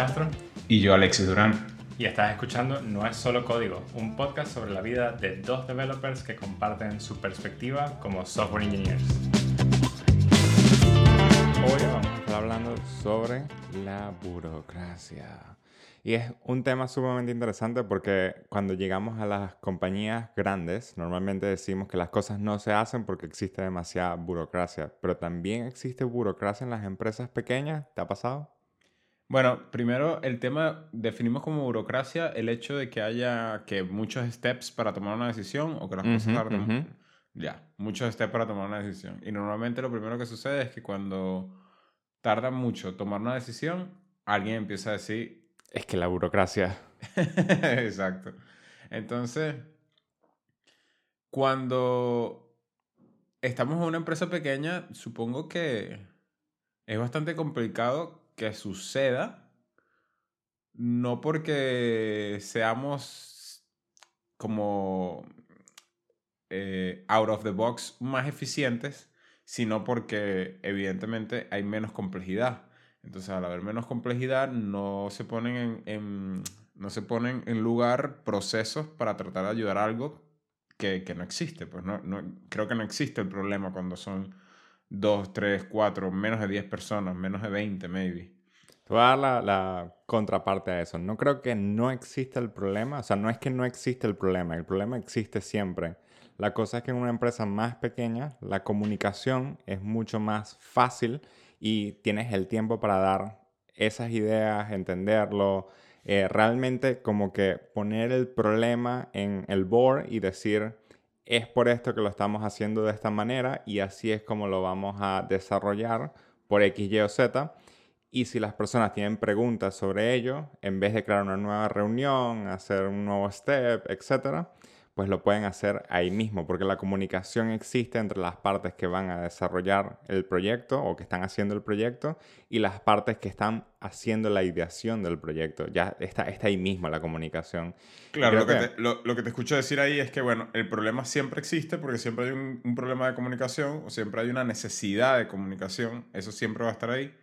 Castro. Y yo, Alexis Durán. Y estás escuchando No es solo código, un podcast sobre la vida de dos developers que comparten su perspectiva como software engineers. Hoy vamos a estar hablando sobre la burocracia. Y es un tema sumamente interesante porque cuando llegamos a las compañías grandes, normalmente decimos que las cosas no se hacen porque existe demasiada burocracia, pero también existe burocracia en las empresas pequeñas. ¿Te ha pasado? Bueno, primero el tema, definimos como burocracia el hecho de que haya que muchos steps para tomar una decisión o que las cosas tarden. Ya, muchos steps para tomar una decisión. Y normalmente lo primero que sucede es que cuando tarda mucho tomar una decisión, alguien empieza a decir, es que la burocracia. Exacto. Entonces, cuando estamos en una empresa pequeña, supongo que es bastante complicado que suceda. No porque seamos como eh, out of the box más eficientes, sino porque evidentemente hay menos complejidad. Entonces, al haber menos complejidad, no se ponen en, no se ponen en lugar procesos para tratar de ayudar a algo que, que no existe. Pues no, no, creo que no existe el problema cuando son dos, tres, cuatro, menos de 10 personas, menos de 20, maybe. Te voy a dar la, la, contraparte a eso. No creo que no exista el problema. O sea, no es que no existe el problema. El problema existe siempre. La cosa es que en una empresa más pequeña, la comunicación es mucho más fácil y tienes el tiempo para dar esas ideas, entenderlo, eh, realmente como que poner el problema en el board y decir, es por esto que lo estamos haciendo de esta manera y así es como lo vamos a desarrollar por X, Y o Z. Y si las personas tienen preguntas sobre ello, en vez de crear una nueva reunión, hacer un nuevo step, etcétera, pues lo pueden hacer ahí mismo, porque la comunicación existe entre las partes que van a desarrollar el proyecto o que están haciendo el proyecto y las partes que están haciendo la ideación del proyecto. Ya está, está ahí mismo la comunicación. Claro, lo que, te, lo, que, te, escucho decir ahí es que, bueno, el problema siempre existe porque siempre hay un, un problema de comunicación o siempre hay una necesidad de comunicación, eso siempre va a estar ahí.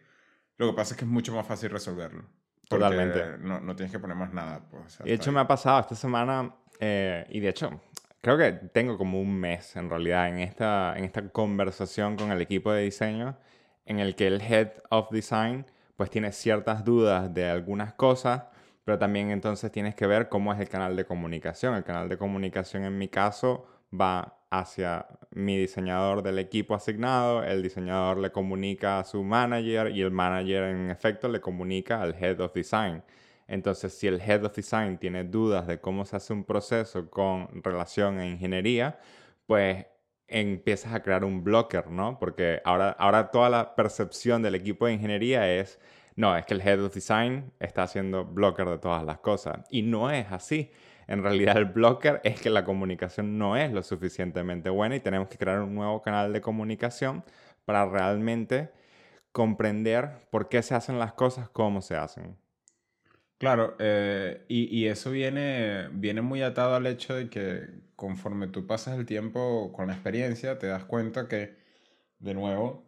Lo que pasa es que es mucho más fácil resolverlo. Totalmente. No, no, tienes que poner más nada. Pues, de hecho, me ha pasado esta semana eh, y de hecho, creo que tengo como un mes en realidad en esta, en esta conversación con el equipo de diseño en el que el head of design pues tiene ciertas dudas de algunas cosas, pero también entonces tienes que ver cómo es el canal de comunicación. El canal de comunicación en mi caso va hacia mi diseñador del equipo asignado, el diseñador le comunica a su manager y el manager en efecto le comunica al head of design. Entonces, si el Head of Design tiene dudas de cómo se hace un proceso con relación a ingeniería, pues empiezas a crear un blocker, ¿no? Porque ahora, ahora toda la percepción del equipo de ingeniería es, no, es que el Head of Design está haciendo blocker de todas las cosas. Y no es así. En realidad el blocker es que la comunicación no es lo suficientemente buena y tenemos que crear un nuevo canal de comunicación para realmente comprender por qué se hacen las cosas, cómo se hacen. Claro, eh, y, y, eso viene, viene muy atado al hecho de que conforme tú pasas el tiempo con la experiencia, te das cuenta que, de nuevo,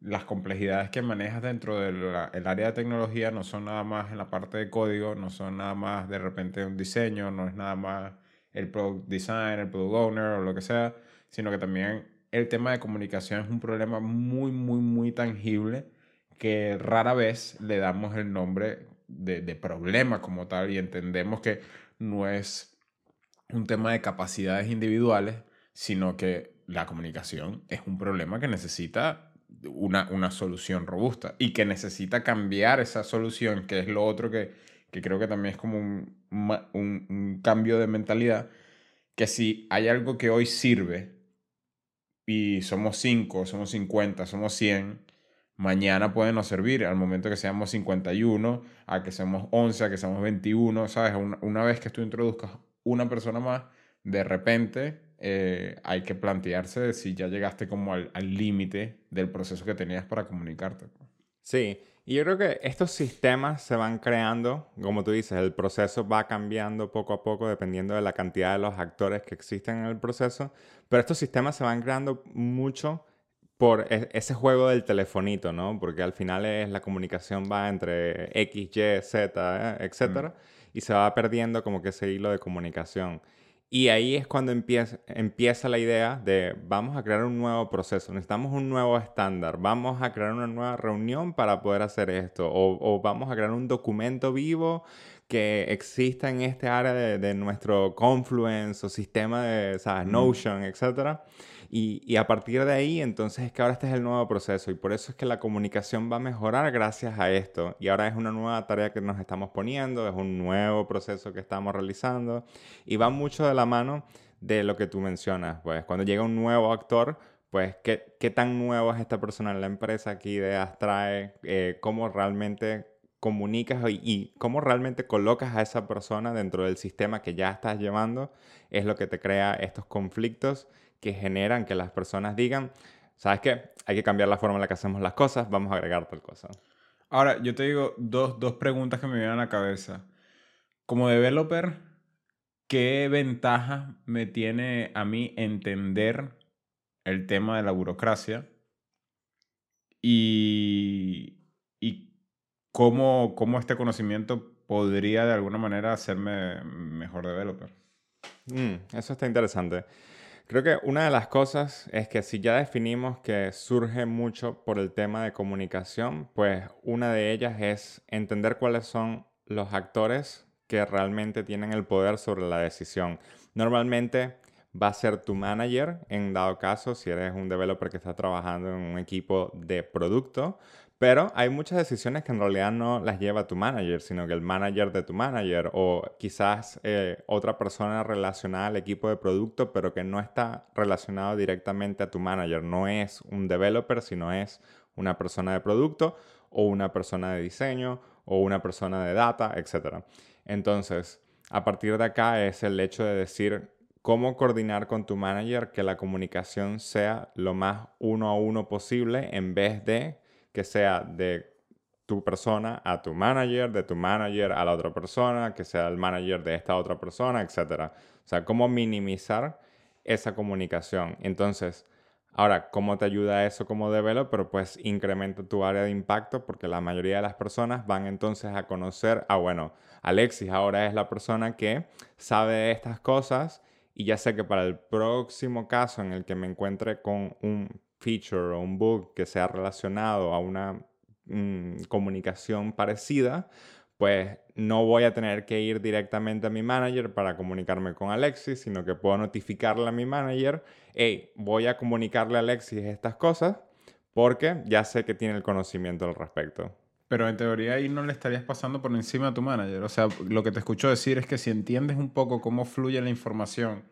las complejidades que manejas dentro del área de tecnología no son nada más en la parte de código, no son nada más de repente un diseño, no es nada más el product design, el product owner o lo que sea, sino que también el tema de comunicación es un problema muy, muy, muy tangible que rara vez le damos el nombre de, problema como tal y entendemos que no es un tema de capacidades individuales, sino que la comunicación es un problema que necesita una, una solución robusta y que necesita cambiar esa solución, que es lo otro que, que creo que también es como un, un, un, cambio de mentalidad, que si hay algo que hoy sirve y somos 5, somos 50, somos 100, mañana puede no servir, al momento que seamos 51, a que seamos 11, a que seamos 21, ¿sabes? Una, vez que tú introduzcas una persona más, de repente eh, hay que plantearse si ya llegaste como al límite del proceso que tenías para comunicarte. Sí, y yo creo que estos sistemas se van creando, como tú dices, el proceso va cambiando poco a poco dependiendo de la cantidad de los actores que existen en el proceso, pero estos sistemas se van creando mucho por e- ese juego del telefonito, ¿no? Porque al final es la comunicación va entre X, Y, Z, ¿eh? etcétera, y se va perdiendo como que ese hilo de comunicación. Y ahí es cuando empieza, empieza la idea de vamos a crear un nuevo proceso, necesitamos un nuevo estándar, vamos a crear una nueva reunión para poder hacer esto, o, o vamos a crear un documento vivo que exista en este área de, de nuestro Confluence o sistema de ¿sabes? Notion, etcétera. Y, a partir de ahí, entonces es que ahora este es el nuevo proceso y por eso es que la comunicación va a mejorar gracias a esto. Y ahora es una nueva tarea que nos estamos poniendo, es un nuevo proceso que estamos realizando y va mucho de la mano de lo que tú mencionas. Pues cuando llega un nuevo actor, pues qué, qué tan nuevo es esta persona en la empresa, qué ideas trae, eh, cómo realmente comunicas y, cómo realmente colocas a esa persona dentro del sistema que ya estás llevando, es lo que te crea estos conflictos que generan que las personas digan, ¿sabes qué? Hay que cambiar la forma en la que hacemos las cosas, vamos a agregar tal cosa. Ahora, yo te digo dos, dos preguntas que me vienen a la cabeza. Como developer, ¿qué ventaja me tiene a mí entender el tema de la burocracia? Y, y cómo, cómo este conocimiento podría de alguna manera hacerme mejor developer. Mm, eso está interesante. Creo que una de las cosas es que si ya definimos que surge mucho por el tema de comunicación, pues una de ellas es entender cuáles son los actores que realmente tienen el poder sobre la decisión. Normalmente va a ser tu manager, en dado caso, si eres un developer que está trabajando en un equipo de producto, pero hay muchas decisiones que en realidad no las lleva tu manager, sino que el manager de tu manager o quizás eh, otra persona relacionada al equipo de producto, pero que no está relacionado directamente a tu manager. No es un developer, sino es una persona de producto o una persona de diseño o una persona de data, etc. Entonces, a partir de acá es el hecho de decir cómo coordinar con tu manager que la comunicación sea lo más uno a uno posible en vez de que sea de tu persona a tu manager, de tu manager a la otra persona, que sea el manager de esta otra persona, etc. O sea, cómo minimizar esa comunicación. Entonces, ahora, ¿cómo te ayuda eso como developer? Pues incrementa tu área de impacto porque la mayoría de las personas van entonces a conocer, ah, bueno, Alexis ahora es la persona que sabe estas cosas y ya sé que para el próximo caso en el que me encuentre con un feature o un bug que sea relacionado a una mm, comunicación parecida, pues no voy a tener que ir directamente a mi manager para comunicarme con Alexis, sino que puedo notificarle a mi manager, hey, voy a comunicarle a Alexis estas cosas porque ya sé que tiene el conocimiento al respecto. Pero en teoría ahí no le estarías pasando por encima a tu manager. O sea, lo que te escucho decir es que si entiendes un poco cómo fluye la información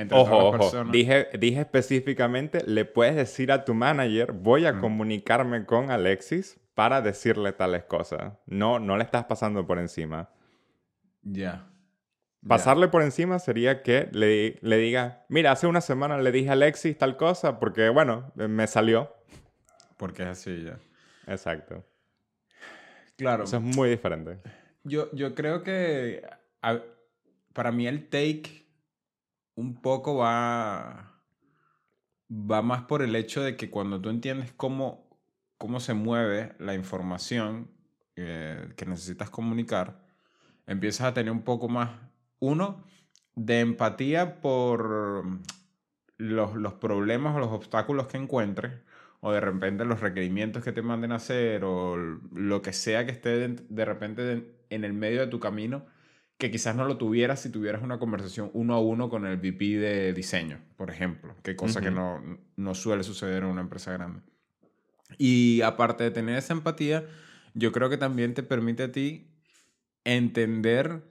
entre ojo, todas las ojo. personas. Dije, dije específicamente, le puedes decir a tu manager, voy a Mm. comunicarme con Alexis para decirle tales cosas. No, no le estás pasando por encima. Ya. Ya. Pasarle por encima sería que le, le diga, mira, hace una semana le dije a Alexis tal cosa porque, bueno, me salió. Porque es así ya. Exacto. Claro. Eso es muy diferente. Yo, yo creo que a- para mí el take un poco va, va más por el hecho de que cuando tú entiendes cómo, cómo se mueve la información eh, que necesitas comunicar, empiezas a tener un poco más, uno, de empatía por los, los problemas o los obstáculos que encuentres, o de repente los requerimientos que te manden a hacer, o lo que sea que esté de, repente en el medio de tu camino, que quizás no lo tuvieras si tuvieras una conversación uno a uno con el VP de diseño, por ejemplo, que cosa que no, no suele suceder en una empresa grande. Y aparte de tener esa empatía, yo creo que también te permite a ti entender,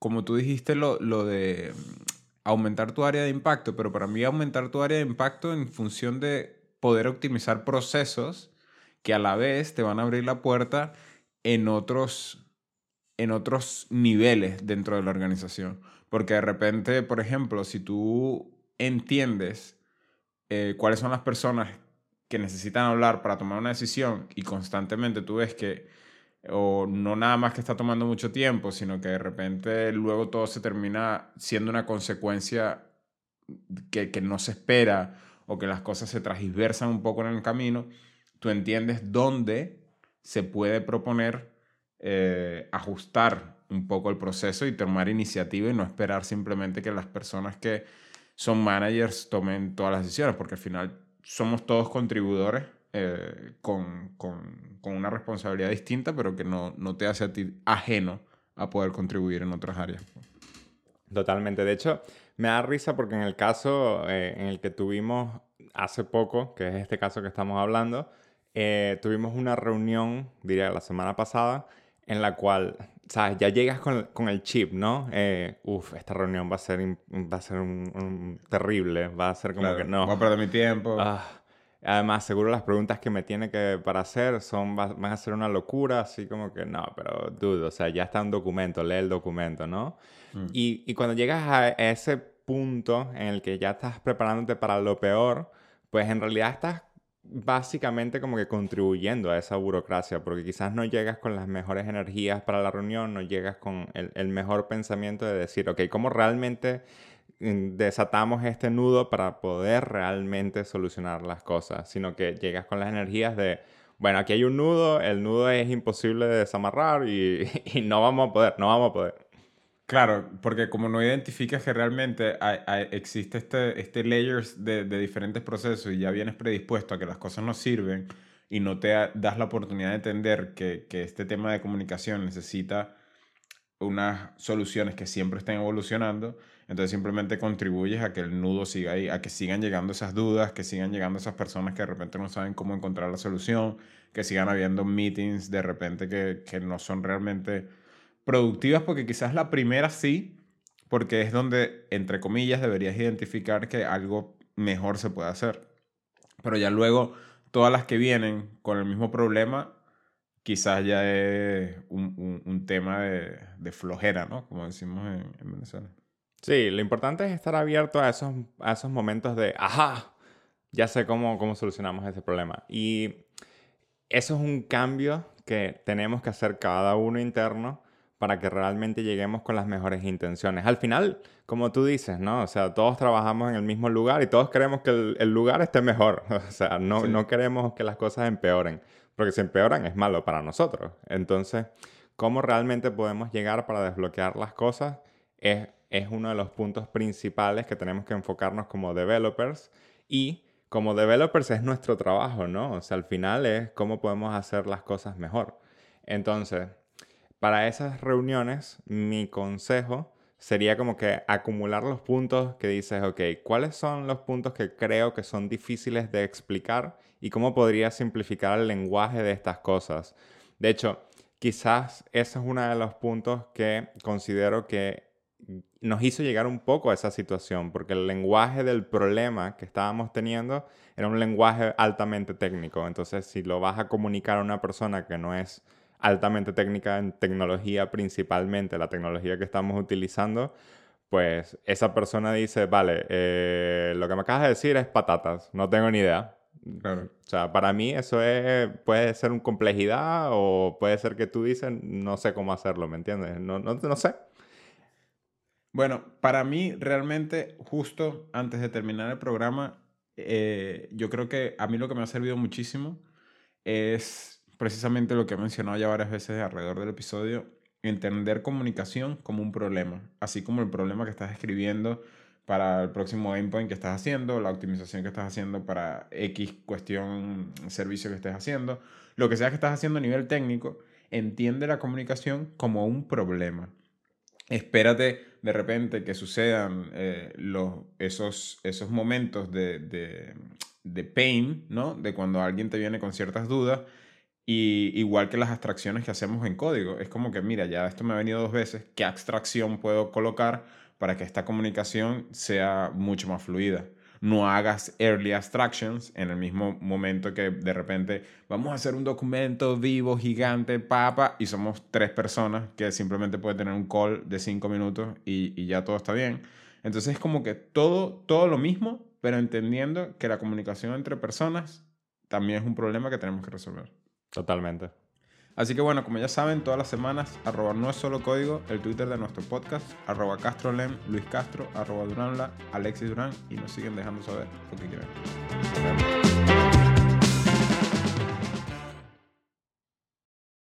como tú dijiste, lo, lo de mm, aumentar tu área de impacto, pero para mí aumentar tu área de impacto en función de poder optimizar procesos que a la vez te van a abrir la puerta en otros, en otros niveles dentro de la organización. Porque de repente, por ejemplo, si tú entiendes eh, cuáles son las personas que necesitan hablar para tomar una decisión y constantemente tú ves que o no nada más que está tomando mucho tiempo, sino que de repente luego todo se termina siendo una consecuencia que, que no se espera o que las cosas se transversan un poco en el camino, tú entiendes dónde se puede proponer eh, ajustar un poco el proceso y tomar iniciativa y no esperar simplemente que las personas que son managers tomen todas las decisiones, porque al final somos todos contribuidores eh, con, con, con, una responsabilidad distinta, pero que no, no te hace a ti ajeno a poder contribuir en otras áreas. Totalmente. De hecho, me da risa porque en el caso eh, en el que tuvimos hace poco, que es este caso que estamos hablando, tuvimos una reunión, diría la semana pasada, en la cual, ¿sabes? Ya llegas con, con el chip, ¿no? Eh, uf, esta reunión va a ser, va a ser un, terrible, va a ser como que no. Voy a perder mi tiempo. Ah, además, seguro las preguntas que me tiene que para hacer son, van a ser una locura, así como que no, pero dudo, o sea, ya está un documento, lee el documento, ¿no? Mm. Y, y, cuando llegas a ese punto en el que ya estás preparándote para lo peor, pues en realidad estás básicamente como que contribuyendo a esa burocracia, porque quizás no llegas con las mejores energías para la reunión, no llegas con el, el mejor pensamiento de decir, ok, ¿cómo realmente mm, desatamos este nudo para poder realmente solucionar las cosas? Sino que llegas con las energías de, bueno, aquí hay un nudo, el nudo es imposible de desamarrar y, y no vamos a poder, no vamos a poder. Claro, porque como no identificas que realmente existe este, este layers de, de, diferentes procesos y ya vienes predispuesto a que las cosas no sirven y no te das la oportunidad de entender que, que este tema de comunicación necesita unas soluciones que siempre estén evolucionando, entonces simplemente contribuyes a que el nudo siga ahí, a que sigan llegando esas dudas, que sigan llegando esas personas que de repente no saben cómo encontrar la solución, que sigan habiendo meetings de repente que, que no son realmente productivas porque quizás la primera sí, porque es donde, entre comillas, deberías identificar que algo mejor se puede hacer. Pero ya luego, todas las que vienen con el mismo problema, quizás ya es un, un, tema de, de, flojera, ¿no? Como decimos en, en, Venezuela. Sí, lo importante es estar abierto a esos, a esos momentos de, ajá, ya sé cómo, cómo solucionamos ese problema. Y eso es un cambio que tenemos que hacer cada uno interno para que realmente lleguemos con las mejores intenciones. Al final, como tú dices, ¿no? O sea, todos trabajamos en el mismo lugar y todos queremos que el, lugar esté mejor. O sea, no, no queremos que las cosas empeoren, porque si empeoran es malo para nosotros. Entonces, ¿cómo realmente podemos llegar para desbloquear las cosas? Es, es uno de los puntos principales que tenemos que enfocarnos como developers y como developers es nuestro trabajo, ¿no? O sea, al final es cómo podemos hacer las cosas mejor. Entonces, para esas reuniones, mi consejo sería como que acumular los puntos que dices, ok, ¿cuáles son los puntos que creo que son difíciles de explicar y cómo podría simplificar el lenguaje de estas cosas? De hecho, quizás ese es uno de los puntos que considero que nos hizo llegar un poco a esa situación, porque el lenguaje del problema que estábamos teniendo era un lenguaje altamente técnico. Entonces, si lo vas a comunicar a una persona que no es altamente técnica en tecnología principalmente, la tecnología que estamos utilizando, pues esa persona dice, vale, eh, lo que me acabas de decir es patatas, no tengo ni idea. O sea, para mí eso es, puede ser una complejidad o puede ser que tú dices, no sé cómo hacerlo, ¿me entiendes? No, no, no sé. Bueno, para mí realmente, justo antes de terminar el programa, eh, yo creo que a mí lo que me ha servido muchísimo es precisamente lo que he mencionado ya varias veces alrededor del episodio, entender comunicación como un problema, así como el problema que estás escribiendo para el próximo endpoint que estás haciendo, la optimización que estás haciendo para X cuestión, servicio que estés haciendo, lo que sea que estás haciendo a nivel técnico, entiende la comunicación como un problema. Espérate de repente que sucedan eh, los, esos, esos momentos de, de, de pain, ¿no? De cuando alguien te viene con ciertas dudas y igual que las abstracciones que hacemos en código. Es como que, mira, ya esto me ha venido dos veces. ¿Qué abstracción puedo colocar para que esta comunicación sea mucho más fluida? No hagas early abstractions en el mismo momento que de repente vamos a hacer un documento vivo, gigante, papa, y somos tres personas que simplemente puede tener un call de cinco minutos y, ya todo está bien. Entonces es como que todo, todo lo mismo, pero entendiendo que la comunicación entre personas también es un problema que tenemos que resolver. Totalmente. Así que bueno, como ya saben, todas las semanas, arroba no es solo código, el Twitter de nuestro podcast, arroba castrolem, Luis Castro, arroba Duranla, Alexis Durán, y nos siguen dejando saber lo que quieren.